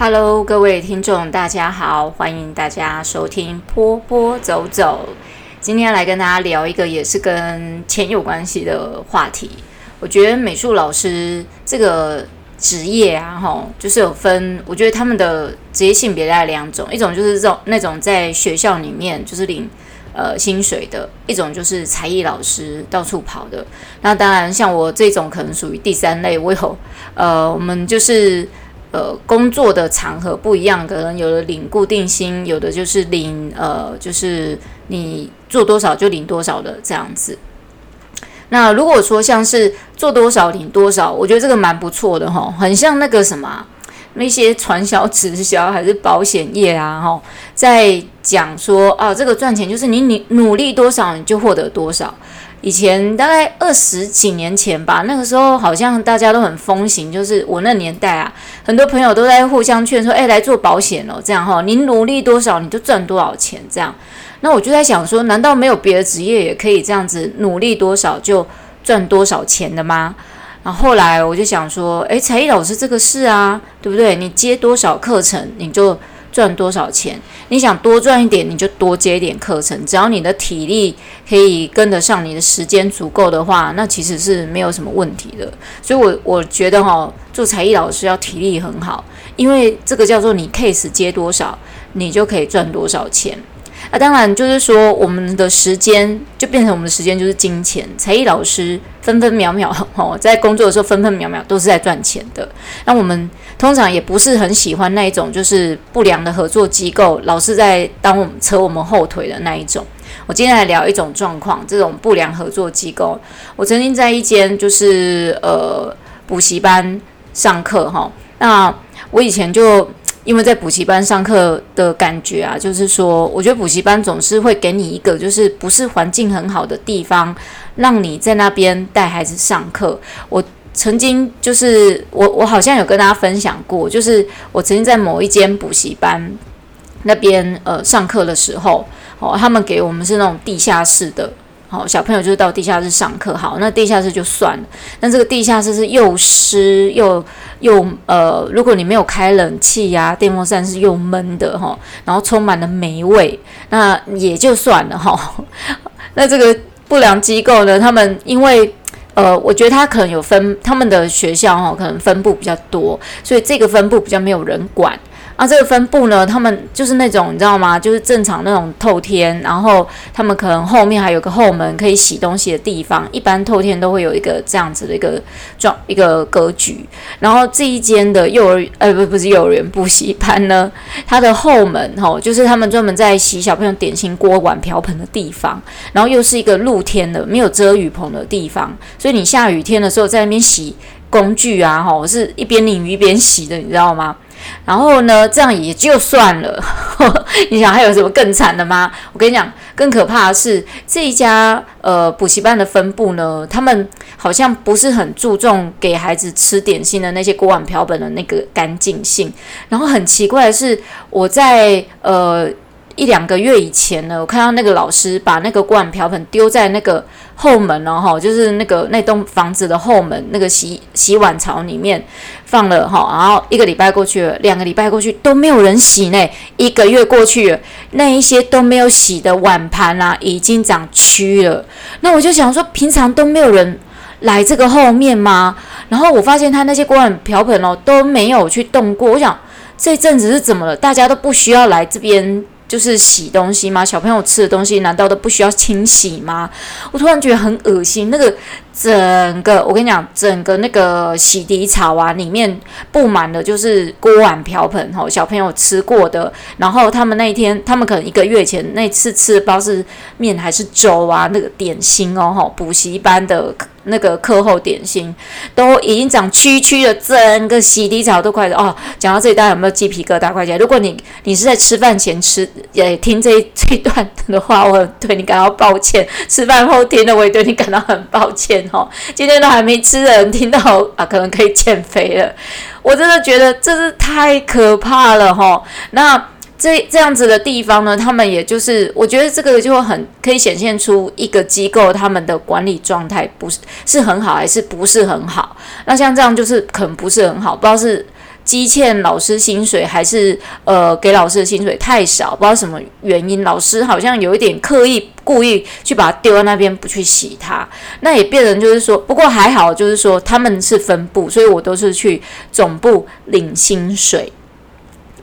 Hello，各位听众，大家好，欢迎大家收听波波走走。今天来跟大家聊一个也是跟钱有关系的话题。我觉得美术老师这个职业啊，哈，就是有分，我觉得他们的职业性别大概两种，一种就是这种那种在学校里面就是领呃薪水的，一种就是才艺老师到处跑的。那当然，像我这种可能属于第三类，我有呃，我们就是。呃，工作的场合不一样，可能有的领固定薪，有的就是领呃，就是你做多少就领多少的这样子。那如果说像是做多少领多少，我觉得这个蛮不错的哈，很像那个什么那些传销直销还是保险业啊哈，在讲说啊，这个赚钱就是你你努力多少你就获得多少。以前大概二十几年前吧，那个时候好像大家都很风行，就是我那年代啊，很多朋友都在互相劝说，哎，来做保险哦，这样哈，你努力多少你就赚多少钱，这样。那我就在想说，难道没有别的职业也可以这样子努力多少就赚多少钱的吗？然后后来我就想说，哎，才艺老师这个事啊，对不对？你接多少课程你就。赚多少钱？你想多赚一点，你就多接一点课程。只要你的体力可以跟得上，你的时间足够的话，那其实是没有什么问题的。所以我，我我觉得哈，做才艺老师要体力很好，因为这个叫做你 case 接多少，你就可以赚多少钱。啊，当然就是说，我们的时间就变成我们的时间就是金钱。才艺老师分分秒秒哦，在工作的时候分分秒秒都是在赚钱的。那我们通常也不是很喜欢那一种就是不良的合作机构，老是在当我们扯我们后腿的那一种。我今天来聊一种状况，这种不良合作机构。我曾经在一间就是呃补习班上课哈，那我以前就。因为在补习班上课的感觉啊，就是说，我觉得补习班总是会给你一个就是不是环境很好的地方，让你在那边带孩子上课。我曾经就是我我好像有跟大家分享过，就是我曾经在某一间补习班那边呃上课的时候，哦，他们给我们是那种地下室的。好，小朋友就是到地下室上课。好，那地下室就算了。那这个地下室是又湿又又呃，如果你没有开冷气呀、电风扇是又闷的哈，然后充满了霉味，那也就算了哈。那这个不良机构呢，他们因为呃，我觉得他可能有分他们的学校哈，可能分布比较多，所以这个分布比较没有人管。啊，这个分布呢，他们就是那种你知道吗？就是正常那种透天，然后他们可能后面还有个后门可以洗东西的地方。一般透天都会有一个这样子的一个状一个格局。然后这一间的幼儿呃不不是幼儿园补习班呢，它的后门吼、就是他们专门在洗小朋友点心锅碗瓢盆的地方。然后又是一个露天的，没有遮雨棚的地方，所以你下雨天的时候在那边洗工具啊，吼，是一边淋雨一边洗的，你知道吗？然后呢，这样也就算了。你想还有什么更惨的吗？我跟你讲，更可怕的是这一家呃补习班的分部呢，他们好像不是很注重给孩子吃点心的那些锅碗瓢盆的那个干净性。然后很奇怪的是，我在呃。一两个月以前呢，我看到那个老师把那个锅碗瓢盆丢在那个后门了哈，就是那个那栋房子的后门那个洗洗碗槽里面放了哈，然后一个礼拜过去了，两个礼拜过去都没有人洗呢，一个月过去了，那一些都没有洗的碗盘啊，已经长蛆了。那我就想说，平常都没有人来这个后面吗？然后我发现他那些锅碗瓢盆哦都没有去动过。我想这阵子是怎么了？大家都不需要来这边。就是洗东西吗？小朋友吃的东西难道都不需要清洗吗？我突然觉得很恶心。那个整个，我跟你讲，整个那个洗涤槽啊，里面布满了就是锅碗瓢盆，吼，小朋友吃过的。然后他们那一天，他们可能一个月前那次吃的不知道是面还是粥啊，那个点心哦，吼，补习班的。那个课后点心都已经长蛆蛆了，整个洗涤槽都快哦。讲到这里，大家有没有鸡皮疙瘩？快起来！如果你你是在吃饭前吃，也听这这段的话，我 对你感到抱歉。吃饭后听的，我也对你感到很抱歉哦。今天都还没吃的人听到啊，可能可以减肥了。我真的觉得这是太可怕了哈、哦。那。这这样子的地方呢，他们也就是，我觉得这个就很可以显现出一个机构他们的管理状态不是是很好，还是不是很好。那像这样就是可能不是很好，不知道是积欠老师薪水，还是呃给老师的薪水太少，不知道什么原因，老师好像有一点刻意故意去把它丢在那边，不去洗它，那也变成就是说，不过还好，就是说他们是分部，所以我都是去总部领薪水。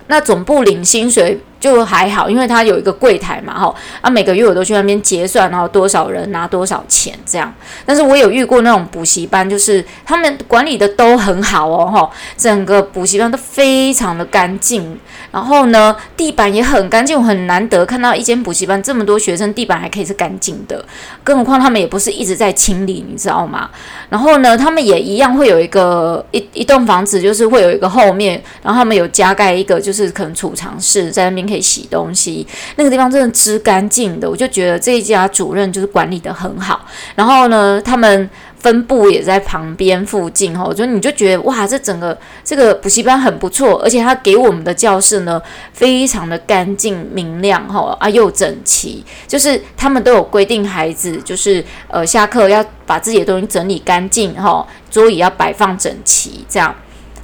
那总部领薪水就还好，因为他有一个柜台嘛，哈，啊，每个月我都去那边结算，然后多少人拿多少钱这样。但是我有遇过那种补习班，就是他们管理的都很好哦，哈，整个补习班都非常的干净，然后呢，地板也很干净，我很难得看到一间补习班这么多学生，地板还可以是干净的，更何况他们也不是一直在清理，你知道吗？然后呢，他们也一样会有一个一一栋房子，就是会有一个后面，然后他们有加盖一个，就是可能储藏室，在那边可以洗东西。那个地方真的之干净的，我就觉得这一家主任就是管理的很好。然后呢，他们。分部也在旁边附近哈，所以你就觉得哇，这整个这个补习班很不错，而且他给我们的教室呢，非常的干净明亮哈啊又整齐，就是他们都有规定孩子就是呃下课要把自己的东西整理干净哈，桌椅要摆放整齐这样，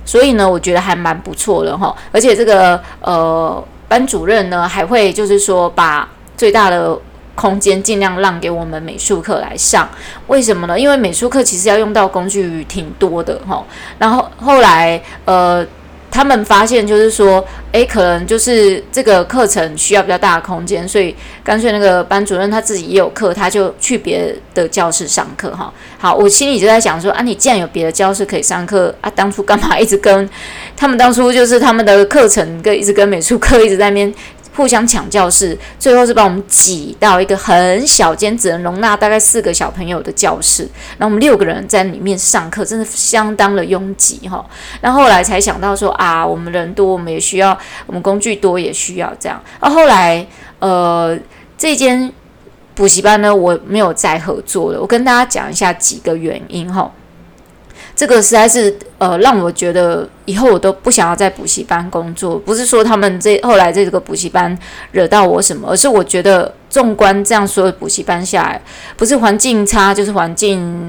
所以呢，我觉得还蛮不错的哈，而且这个呃班主任呢还会就是说把最大的。空间尽量让给我们美术课来上，为什么呢？因为美术课其实要用到工具挺多的哈。然后后来呃，他们发现就是说，诶，可能就是这个课程需要比较大的空间，所以干脆那个班主任他自己也有课，他就去别的教室上课哈。好，我心里就在想说啊，你既然有别的教室可以上课啊，当初干嘛一直跟 他们？当初就是他们的课程跟一直跟美术课一直在那边。互相抢教室，最后是把我们挤到一个很小间，只能容纳大概四个小朋友的教室。然后我们六个人在里面上课，真的相当的拥挤哈。然后来才想到说啊，我们人多，我们也需要，我们工具多也需要这样。啊，后来呃，这间补习班呢，我没有再合作了。我跟大家讲一下几个原因哈。这个实在是呃，让我觉得以后我都不想要在补习班工作。不是说他们这后来这个补习班惹到我什么，而是我觉得纵观这样所有补习班下来，不是环境差，就是环境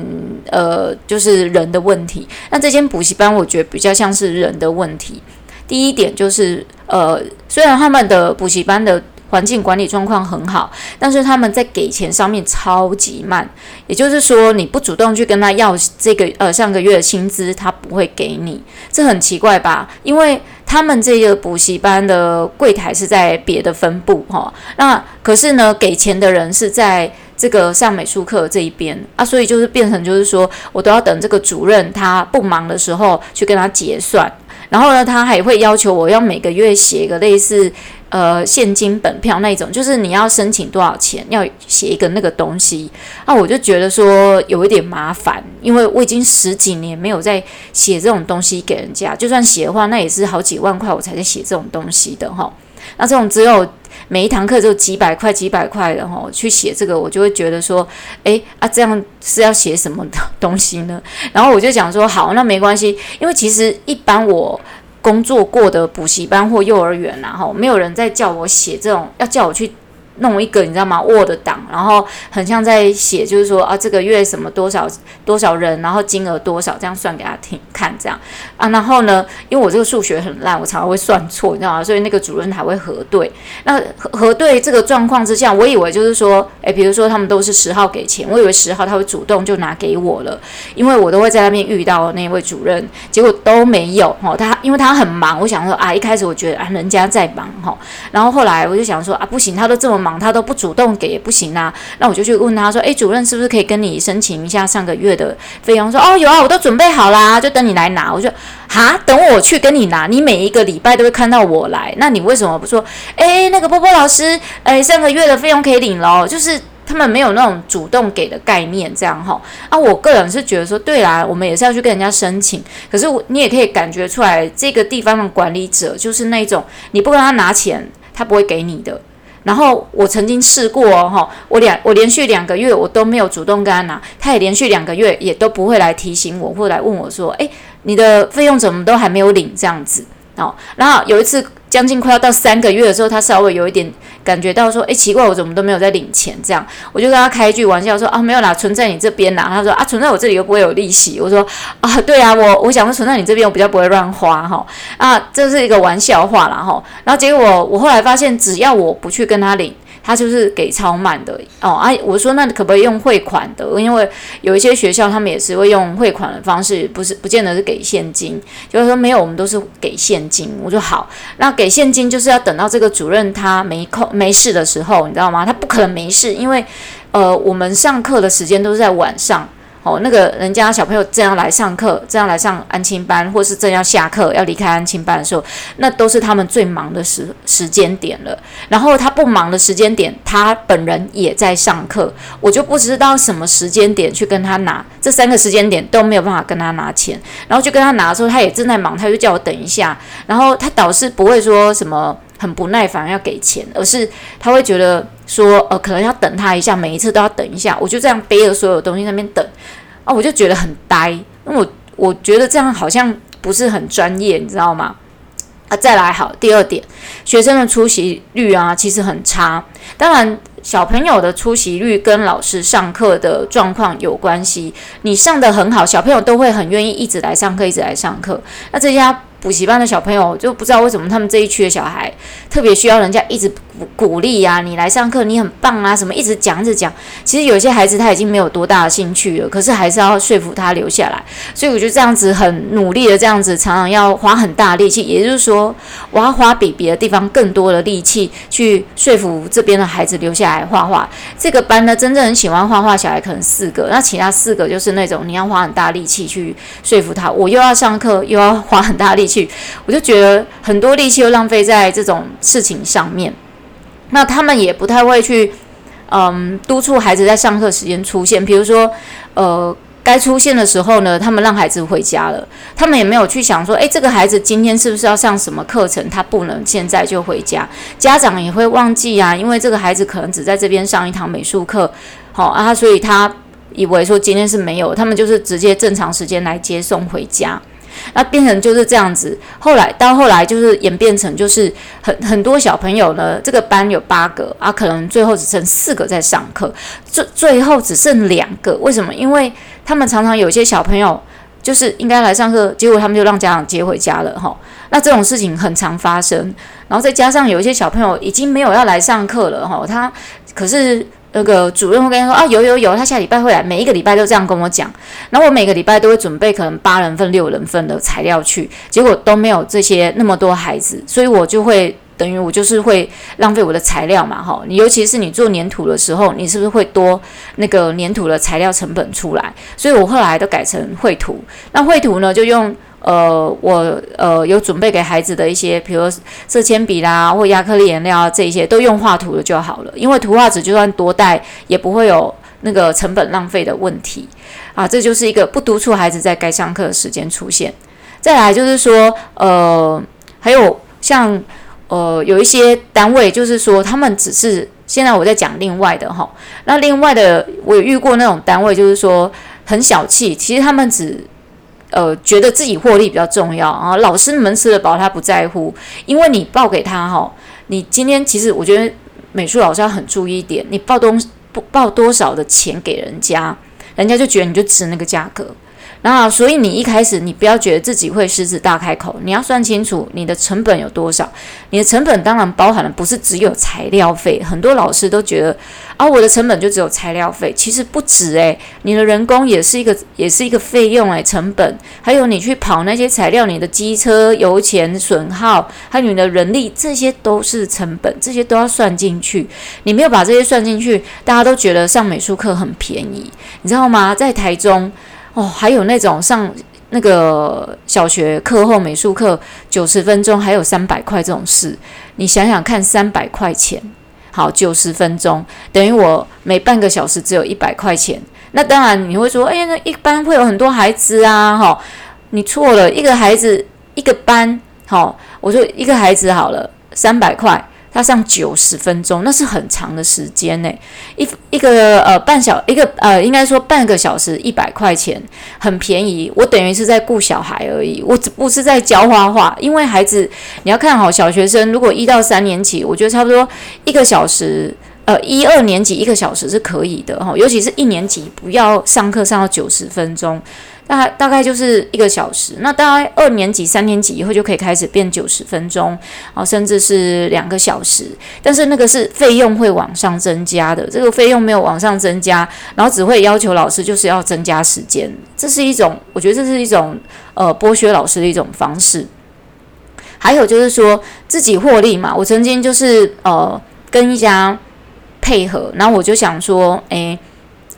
呃，就是人的问题。那这间补习班我觉得比较像是人的问题。第一点就是呃，虽然他们的补习班的。环境管理状况很好，但是他们在给钱上面超级慢。也就是说，你不主动去跟他要这个呃上个月的薪资，他不会给你，这很奇怪吧？因为他们这个补习班的柜台是在别的分部哈，那可是呢，给钱的人是在这个上美术课这一边啊，所以就是变成就是说我都要等这个主任他不忙的时候去跟他结算，然后呢，他还会要求我要每个月写一个类似。呃，现金本票那种，就是你要申请多少钱，要写一个那个东西。那我就觉得说有一点麻烦，因为我已经十几年没有在写这种东西给人家，就算写的话，那也是好几万块我才在写这种东西的哈。那这种只有每一堂课就几百块、几百块的哈，去写这个，我就会觉得说，诶啊，这样是要写什么东西呢？然后我就想说，好，那没关系，因为其实一般我。工作过的补习班或幼儿园，然后没有人在叫我写这种，要叫我去。弄一个你知道吗？Word 档，然后很像在写，就是说啊，这个月什么多少多少人，然后金额多少，这样算给他听看这样啊。然后呢，因为我这个数学很烂，我常常会算错，你知道吗？所以那个主任还会核对。那核对这个状况之下，我以为就是说，诶，比如说他们都是十号给钱，我以为十号他会主动就拿给我了，因为我都会在那边遇到那位主任，结果都没有哈。他因为他很忙，我想说啊，一开始我觉得啊，人家在忙哈，然后后来我就想说啊，不行，他都这么忙。他都不主动给也不行啊，那我就去问他说：“诶，主任是不是可以跟你申请一下上个月的费用？”说：“哦，有啊，我都准备好啦，就等你来拿。”我说：“哈，等我去跟你拿，你每一个礼拜都会看到我来，那你为什么不说？诶，那个波波老师，诶，上个月的费用可以领咯。就是他们没有那种主动给的概念，这样哈。啊，我个人是觉得说，对啦，我们也是要去跟人家申请，可是你也可以感觉出来，这个地方的管理者就是那种你不跟他拿钱，他不会给你的。”然后我曾经试过哦，我两我连续两个月我都没有主动跟他拿，他也连续两个月也都不会来提醒我或来问我说，诶，你的费用怎么都还没有领这样子哦。然后有一次将近快要到三个月的时候，他稍微有一点感觉到说，哎，奇怪，我怎么都没有在领钱？这样，我就跟他开一句玩笑说，啊，没有啦，存在你这边啦。他说，啊，存在我这里又不会有利息。我说，啊，对啊，我我想说存在你这边，我比较不会乱花哈。啊，这是一个玩笑话啦哈。然后结果我后来发现，只要我不去跟他领。他就是给超慢的哦啊！我说那可不可以用汇款的？因为有一些学校他们也是会用汇款的方式，不是不见得是给现金。就是说没有，我们都是给现金。我说好，那给现金就是要等到这个主任他没空没事的时候，你知道吗？他不可能没事，因为呃我们上课的时间都是在晚上。哦，那个人家小朋友正要来上课，正要来上安亲班，或是正要下课要离开安亲班的时候，那都是他们最忙的时时间点了。然后他不忙的时间点，他本人也在上课，我就不知道什么时间点去跟他拿，这三个时间点都没有办法跟他拿钱。然后就跟他拿的时候，他也正在忙，他就叫我等一下。然后他导师不会说什么。很不耐烦要给钱，而是他会觉得说，呃，可能要等他一下，每一次都要等一下。我就这样背着所有东西那边等，啊，我就觉得很呆，那我我觉得这样好像不是很专业，你知道吗？啊，再来好，第二点，学生的出席率啊，其实很差。当然，小朋友的出席率跟老师上课的状况有关系。你上得很好，小朋友都会很愿意一直来上课，一直来上课。那这家。补习班的小朋友就不知道为什么他们这一区的小孩特别需要人家一直鼓鼓励呀，你来上课你很棒啊，什么一直讲一直讲。其实有些孩子他已经没有多大的兴趣了，可是还是要说服他留下来。所以我觉得这样子很努力的这样子，常常要花很大力气。也就是说，我要花比别的地方更多的力气去说服这边的孩子留下来画画。这个班呢，真正很喜欢画画小孩可能四个，那其他四个就是那种你要花很大力气去说服他。我又要上课，又要花很大力气。去，我就觉得很多力气又浪费在这种事情上面。那他们也不太会去，嗯，督促孩子在上课时间出现。比如说，呃，该出现的时候呢，他们让孩子回家了。他们也没有去想说，诶，这个孩子今天是不是要上什么课程？他不能现在就回家。家长也会忘记啊，因为这个孩子可能只在这边上一堂美术课，好啊，所以他以为说今天是没有，他们就是直接正常时间来接送回家。那变成就是这样子，后来到后来就是演变成就是很很多小朋友呢，这个班有八个啊，可能最后只剩四个在上课，最最后只剩两个，为什么？因为他们常常有些小朋友就是应该来上课，结果他们就让家长接回家了哈。那这种事情很常发生，然后再加上有一些小朋友已经没有要来上课了哈，他可是。那个主任会跟他说啊，有有有，他下礼拜会来，每一个礼拜都这样跟我讲。然后我每个礼拜都会准备可能八人份、六人份的材料去，结果都没有这些那么多孩子，所以我就会等于我就是会浪费我的材料嘛，哈。你尤其是你做黏土的时候，你是不是会多那个黏土的材料成本出来？所以我后来都改成绘图。那绘图呢，就用。呃，我呃有准备给孩子的一些，比如色铅笔啦，或亚克力颜料啊，这些都用画图的就好了。因为图画纸就算多带，也不会有那个成本浪费的问题啊。这就是一个不督促孩子在该上课的时间出现。再来就是说，呃，还有像呃有一些单位，就是说他们只是现在我在讲另外的哈。那另外的我有遇过那种单位，就是说很小气，其实他们只。呃，觉得自己获利比较重要啊，老师们吃得饱，他不在乎，因为你报给他哈，你今天其实我觉得美术老师要很注意一点，你报东不报多少的钱给人家，人家就觉得你就值那个价格。然后，所以你一开始你不要觉得自己会狮子大开口，你要算清楚你的成本有多少。你的成本当然包含了不是只有材料费，很多老师都觉得啊，我的成本就只有材料费，其实不止诶，你的人工也是一个也是一个费用诶，成本还有你去跑那些材料，你的机车油钱损耗，还有你的人力，这些都是成本，这些都要算进去。你没有把这些算进去，大家都觉得上美术课很便宜，你知道吗？在台中。哦，还有那种上那个小学课后美术课九十分钟，还有三百块这种事，你想想看，三百块钱，好，九十分钟等于我每半个小时只有一百块钱。那当然你会说，哎呀，那一般会有很多孩子啊，哈，你错了，一个孩子一个班，好，我说一个孩子好了，三百块他上九十分钟，那是很长的时间呢。一一个呃半小一个呃，应该说半个小时一百块钱，很便宜。我等于是在顾小孩而已，我只不是在教画画。因为孩子你要看好小学生，如果一到三年级，我觉得差不多一个小时，呃一二年级一个小时是可以的哈，尤其是一年级不要上课上到九十分钟。大大概就是一个小时，那大概二年级、三年级以后就可以开始变九十分钟，啊，甚至是两个小时。但是那个是费用会往上增加的，这个费用没有往上增加，然后只会要求老师就是要增加时间，这是一种，我觉得这是一种呃剥削老师的一种方式。还有就是说自己获利嘛，我曾经就是呃跟一家配合，然后我就想说，诶。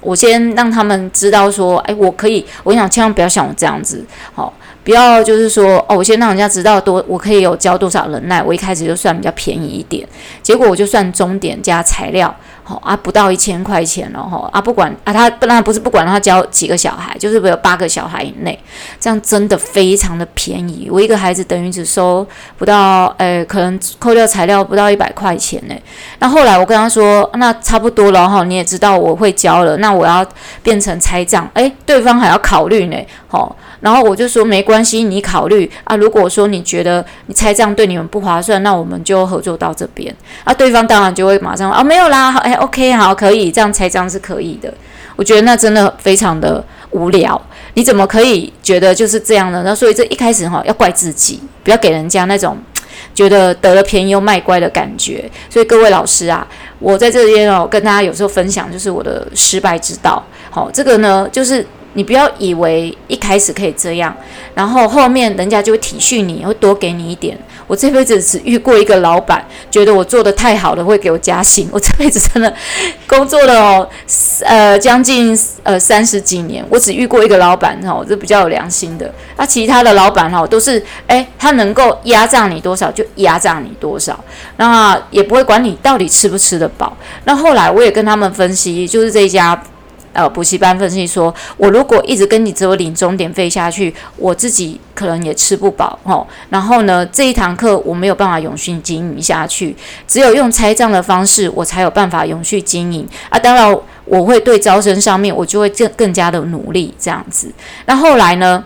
我先让他们知道说，哎，我可以，我想千万不要像我这样子，好，不要就是说，哦，我先让人家知道多，我可以有交多少人耐，我一开始就算比较便宜一点，结果我就算终点加材料。好啊，不到一千块钱了哈啊，不管啊，他那不是不管他教几个小孩，就是有八个小孩以内，这样真的非常的便宜。我一个孩子等于只收不到，诶、可能扣掉材料不到一百块钱呢。那后来我跟他说，那差不多了哈，你也知道我会教了，那我要变成拆账，诶、欸，对方还要考虑呢，好。然后我就说没关系，你考虑啊。如果说你觉得你拆账对你们不划算，那我们就合作到这边啊。对方当然就会马上啊，没有啦，好哎，OK，好，可以这样拆账是可以的。我觉得那真的非常的无聊，你怎么可以觉得就是这样呢？那所以这一开始哈要怪自己，不要给人家那种觉得得了便宜又卖乖的感觉。所以各位老师啊，我在这边哦跟大家有时候分享就是我的失败之道。好，这个呢就是。你不要以为一开始可以这样，然后后面人家就会体恤你，会多给你一点。我这辈子只遇过一个老板，觉得我做得太好了会给我加薪。我这辈子真的工作了，呃，将近呃三十几年，我只遇过一个老板哈，我是比较有良心的。那其他的老板哈，都是诶，他能够压榨你多少就压榨你多少，那也不会管你到底吃不吃得饱。那后来我也跟他们分析，就是这家。呃，补习班分析说，我如果一直跟你只有领终点费下去，我自己可能也吃不饱哦。然后呢，这一堂课我没有办法永续经营下去，只有用拆账的方式，我才有办法永续经营啊。当然，我会对招生上面，我就会更更加的努力这样子。那后来呢，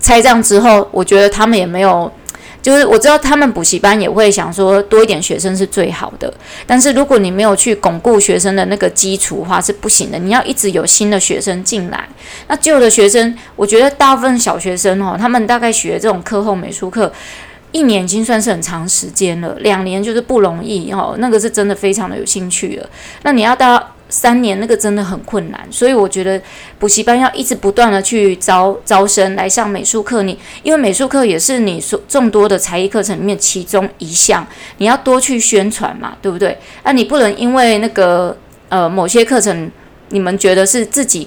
拆账之后，我觉得他们也没有。就是我知道他们补习班也会想说多一点学生是最好的，但是如果你没有去巩固学生的那个基础的话是不行的。你要一直有新的学生进来，那旧的学生，我觉得大部分小学生哦，他们大概学这种课后美术课，一年已经算是很长时间了，两年就是不容易哦，那个是真的非常的有兴趣了。那你要到。三年那个真的很困难，所以我觉得补习班要一直不断的去招招生来上美术课。你因为美术课也是你所众多的才艺课程里面其中一项，你要多去宣传嘛，对不对？那你不能因为那个呃某些课程，你们觉得是自己。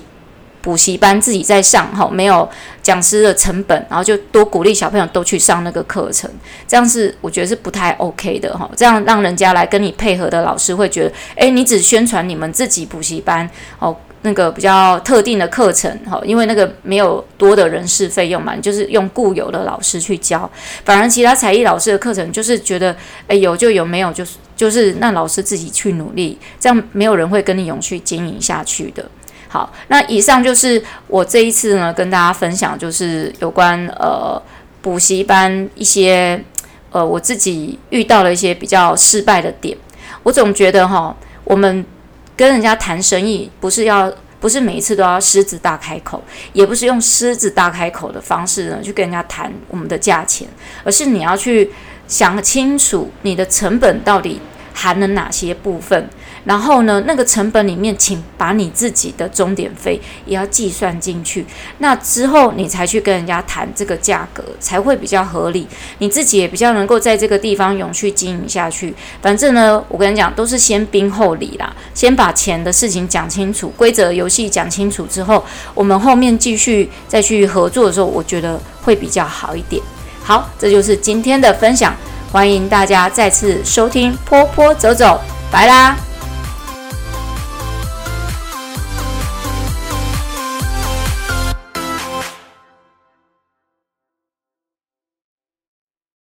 补习班自己在上哈，没有讲师的成本，然后就多鼓励小朋友都去上那个课程，这样是我觉得是不太 OK 的哈。这样让人家来跟你配合的老师会觉得，诶，你只宣传你们自己补习班哦，那个比较特定的课程哈，因为那个没有多的人事费用嘛，你就是用固有的老师去教，反而其他才艺老师的课程就是觉得，诶，有就有，没有就是就是让老师自己去努力，这样没有人会跟你永续经营下去的。好，那以上就是我这一次呢跟大家分享，就是有关呃补习班一些呃我自己遇到了一些比较失败的点。我总觉得哈，我们跟人家谈生意，不是要不是每一次都要狮子大开口，也不是用狮子大开口的方式呢去跟人家谈我们的价钱，而是你要去想清楚你的成本到底含了哪些部分。然后呢，那个成本里面，请把你自己的钟点费也要计算进去。那之后你才去跟人家谈这个价格，才会比较合理。你自己也比较能够在这个地方永续经营下去。反正呢，我跟你讲，都是先兵后礼啦，先把钱的事情讲清楚，规则游戏讲清楚之后，我们后面继续再去合作的时候，我觉得会比较好一点。好，这就是今天的分享，欢迎大家再次收听坡坡走走，拜啦。